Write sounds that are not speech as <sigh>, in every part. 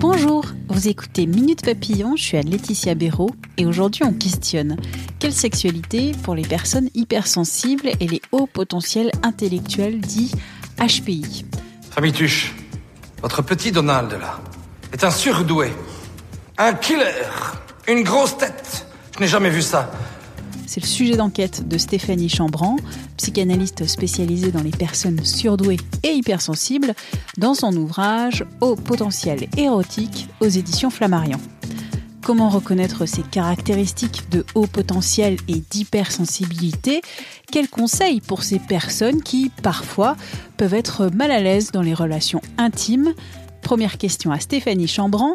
Bonjour, vous écoutez Minute Papillon, je suis à Laetitia Béraud et aujourd'hui on questionne quelle sexualité pour les personnes hypersensibles et les hauts potentiels intellectuels dits HPI Famille Tuche, votre petit Donald là est un surdoué, un killer, une grosse tête. Je n'ai jamais vu ça. C'est le sujet d'enquête de Stéphanie Chambran, psychanalyste spécialisée dans les personnes surdouées et hypersensibles, dans son ouvrage Au potentiel érotique aux éditions Flammarion. Comment reconnaître ces caractéristiques de haut potentiel et d'hypersensibilité? Quels conseils pour ces personnes qui, parfois, peuvent être mal à l'aise dans les relations intimes? Première question à Stéphanie Chambran.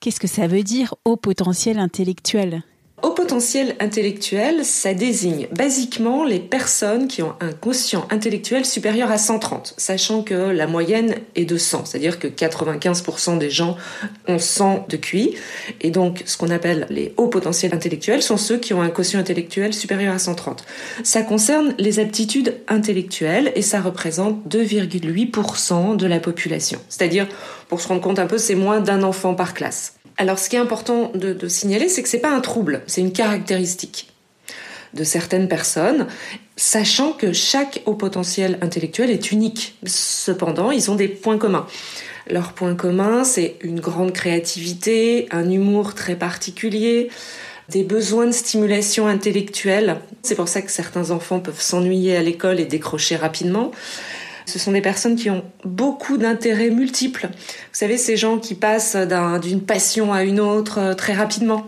Qu'est-ce que ça veut dire haut potentiel intellectuel? Haut potentiel intellectuel, ça désigne basiquement les personnes qui ont un quotient intellectuel supérieur à 130, sachant que la moyenne est de 100, c'est-à-dire que 95% des gens ont 100 de QI, et donc ce qu'on appelle les hauts potentiels intellectuels sont ceux qui ont un quotient intellectuel supérieur à 130. Ça concerne les aptitudes intellectuelles et ça représente 2,8% de la population, c'est-à-dire, pour se rendre compte un peu, c'est moins d'un enfant par classe. Alors, ce qui est important de, signaler, c'est que c'est pas un trouble, c'est une caractéristique de certaines personnes, sachant que chaque haut potentiel intellectuel est unique. Cependant, ils ont des points communs. Leur point commun, c'est une grande créativité, un humour très particulier, des besoins de stimulation intellectuelle. C'est pour ça que certains enfants peuvent s'ennuyer à l'école et décrocher rapidement. Ce sont des personnes qui ont beaucoup d'intérêts multiples. Vous savez, ces gens qui passent d'une passion à une autre euh, très rapidement.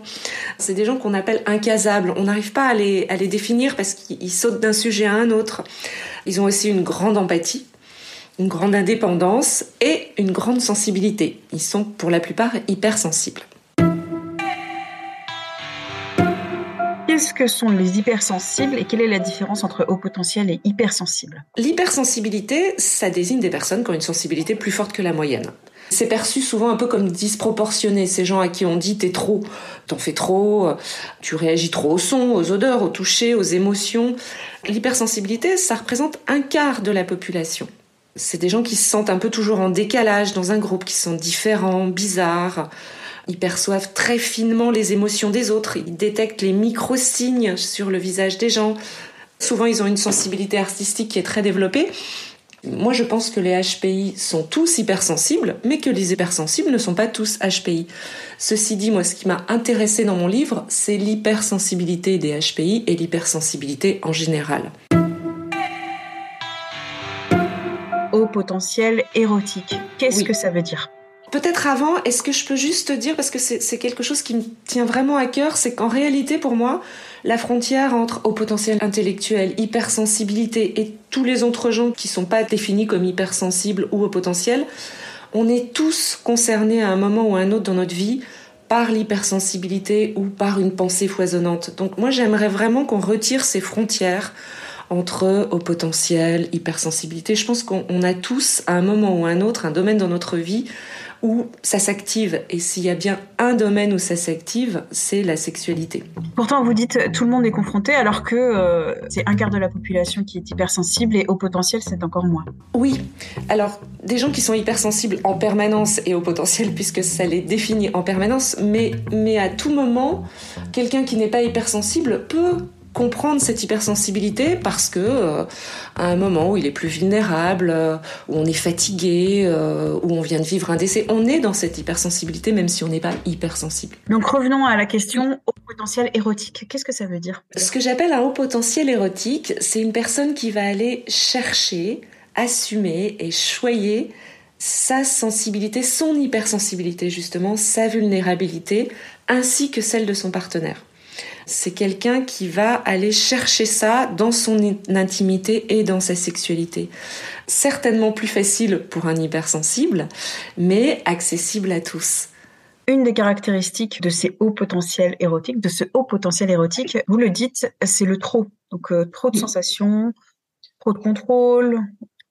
C'est des gens qu'on appelle incasables. On n'arrive pas à les, à les définir parce qu'ils sautent d'un sujet à un autre. Ils ont aussi une grande empathie une grande indépendance et une grande sensibilité. Ils sont pour la plupart hypersensibles. Qu'est-ce que sont les hypersensibles et quelle est la différence entre haut potentiel et hypersensible? L'hypersensibilité, ça désigne des personnes qui ont une sensibilité plus forte que la moyenne. C'est perçu souvent un peu comme disproportionné, ces gens à qui on dit t'es trop, t'en fais trop, tu réagis trop au son, aux odeurs, au toucher, aux émotions. L'hypersensibilité, ça représente un quart de la population. C'est des gens qui se sentent un peu toujours en décalage dans un groupe, qui sont différents, bizarres, ils perçoivent très finement les émotions des autres. Ils détectent les micro-signes sur le visage des gens. Souvent, ils ont une sensibilité artistique qui est très développée. Moi, je pense que les HPI sont tous hypersensibles, mais que les hypersensibles ne sont pas tous HPI. Ceci dit, moi, ce qui m'a intéressé dans mon livre, c'est l'hypersensibilité des HPI et l'hypersensibilité en général. Au potentiel érotique, qu'est-ce que ça veut dire? Peut-être avant, est-ce que je peux juste te dire, parce que c'est quelque chose qui me tient vraiment à cœur, c'est qu'en réalité, pour moi, la frontière entre haut potentiel intellectuel, hypersensibilité et tous les autres gens qui sont pas définis comme hypersensibles ou au potentiel, on est tous concernés à un moment ou à un autre dans notre vie par l'hypersensibilité ou par une pensée foisonnante. Donc moi, j'aimerais vraiment qu'on retire ces frontières entre haut potentiel, hypersensibilité. Je pense qu'on a tous, à un moment ou à un autre, un domaine dans notre vie où ça s'active. Et s'il y a bien un domaine où ça s'active, c'est la sexualité. Pourtant, vous dites tout le monde est confronté, alors que euh, c'est un quart de la population qui est hypersensible et au potentiel, c'est encore moins. Oui. Alors, des gens qui sont hypersensibles en permanence et au potentiel, <laughs> puisque ça les définit en permanence, mais, mais à tout moment, quelqu'un qui n'est pas hypersensible peut comprendre cette hypersensibilité parce que euh, à un moment où il est plus vulnérable, euh, où on est fatigué, euh, où on vient de vivre un décès, on est dans cette hypersensibilité même si on n'est pas hypersensible. Donc revenons à la question haut potentiel érotique. Qu'est-ce que ça veut dire? Ce que j'appelle un haut potentiel érotique, c'est une personne qui va aller chercher, assumer et choyer sa sensibilité, son hypersensibilité justement, sa vulnérabilité, ainsi que celle de son partenaire. C'est quelqu'un qui va aller chercher ça dans son intimité et dans sa sexualité. Certainement plus facile pour un hypersensible, mais accessible à tous. Une des caractéristiques de ces hauts potentiels érotiques, de ce haut potentiel érotique, vous le dites, c'est le trop. Donc euh, trop de sensations, trop de contrôle,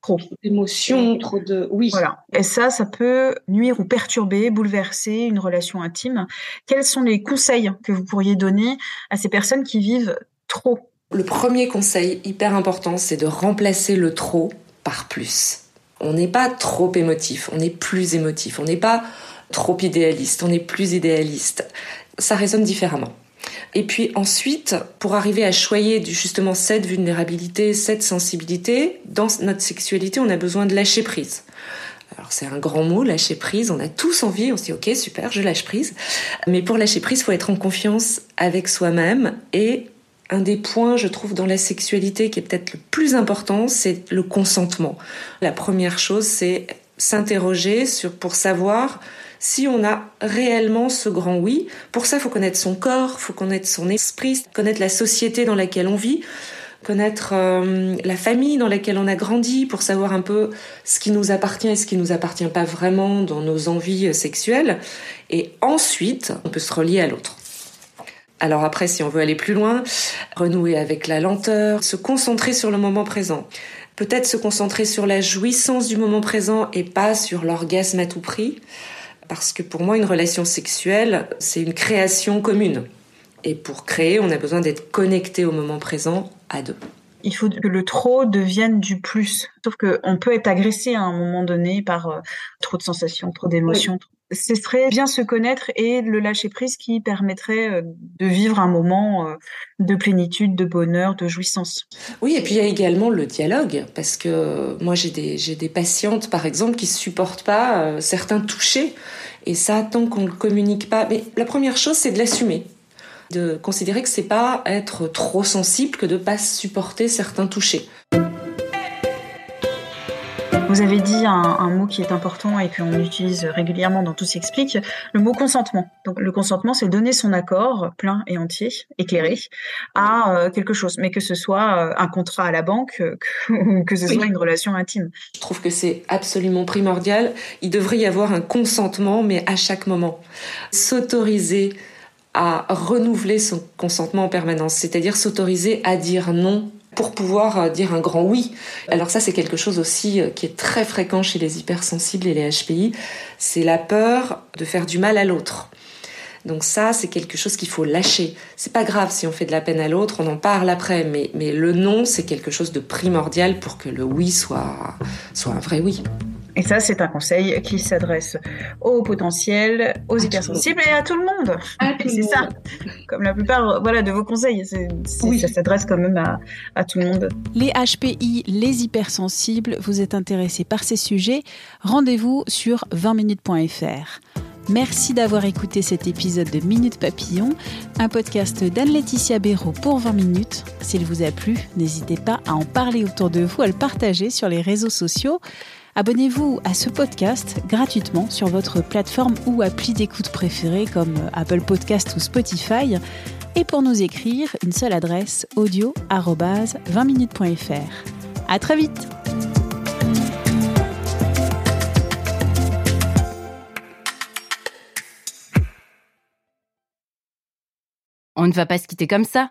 trop d'émotions, trop de oui. Voilà. Et ça, ça peut nuire ou perturber, bouleverser une relation intime. Quels sont les conseils que vous pourriez donner à ces personnes qui vivent trop? Le premier conseil hyper important, c'est de remplacer le trop par plus. On n'est pas trop émotif, on est plus émotif, on n'est pas trop idéaliste, on est plus idéaliste. Ça résonne différemment. Et puis ensuite, pour arriver à choyer justement cette vulnérabilité, cette sensibilité, dans notre sexualité, on a besoin de lâcher prise. Alors c'est un grand mot, lâcher prise. On a tous envie, on se dit ok super, je lâche prise. Mais pour lâcher prise, il faut être en confiance avec soi-même. Et un des points, je trouve, dans la sexualité qui est peut-être le plus important, c'est le consentement. La première chose, c'est s'interroger sur pour savoir si on a réellement ce grand oui. Pour ça, faut connaître son corps, faut connaître son esprit, connaître la société dans laquelle on vit, connaître euh, la famille dans laquelle on a grandi pour savoir un peu ce qui nous appartient et ce qui nous appartient pas vraiment dans nos envies euh, sexuelles. Et ensuite, on peut se relier à l'autre. Alors après, si on veut aller plus loin, renouer avec la lenteur, se concentrer sur le moment présent. Peut-être se concentrer sur la jouissance du moment présent et pas sur l'orgasme à tout prix. Parce que pour moi, une relation sexuelle, c'est une création commune. Et pour créer, on a besoin d'être connecté au moment présent à deux. Il faut que le trop devienne du plus. Sauf qu'on peut être agressé à un moment donné par euh, trop de sensations, trop d'émotions. Ce serait bien se connaître et le lâcher prise qui permettrait euh, de vivre un moment euh, de plénitude, de bonheur, de jouissance. Oui, et puis il y a également le dialogue, parce que moi j'ai des, j'ai des patientes par exemple qui supportent pas certains touchés et ça, tant qu'on ne communique pas, mais la première chose, c'est de l'assumer. De considérer que c'est pas être trop sensible que de pas supporter certains touchés. Vous avez dit un, mot qui est important et qu'on utilise régulièrement dans Tout s'explique, le mot consentement. Donc le consentement, c'est donner son accord plein et entier, éclairé, à euh, quelque chose, mais que ce soit euh, un contrat à la banque ou que ce soit une relation intime. Je trouve que c'est absolument primordial. Il devrait y avoir un consentement, mais à chaque moment. S'autoriser à renouveler son consentement en permanence, c'est-à-dire s'autoriser à dire non pour pouvoir euh, dire un grand oui. Alors ça, c'est quelque chose aussi euh, qui est très fréquent chez les hypersensibles et les HPI, c'est la peur de faire du mal à l'autre. Donc ça, c'est quelque chose qu'il faut lâcher. C'est pas grave si on fait de la peine à l'autre, on en parle après, mais, mais le non, c'est quelque chose de primordial pour que le oui soit, soit un vrai oui. Et ça, c'est un conseil qui s'adresse aux potentiels, aux hypersensibles et à tout le monde. c'est ça, comme la plupart voilà, de vos conseils, ça s'adresse quand même à, à, tout le monde. Les HPI, les hypersensibles, vous êtes intéressés par ces sujets, rendez-vous sur 20minutes.fr. Merci d'avoir écouté cet épisode de Minute Papillon, un podcast d'Anne-Laetitia Béraud pour 20 minutes. S'il vous a plu, n'hésitez pas à en parler autour de vous, à le partager sur les réseaux sociaux. Abonnez-vous à ce podcast gratuitement sur votre plateforme ou appli d'écoute préférée comme Apple Podcast ou Spotify. Et pour nous écrire, une seule adresse audio 20minutes.fr. À très vite! On ne va pas se quitter comme ça.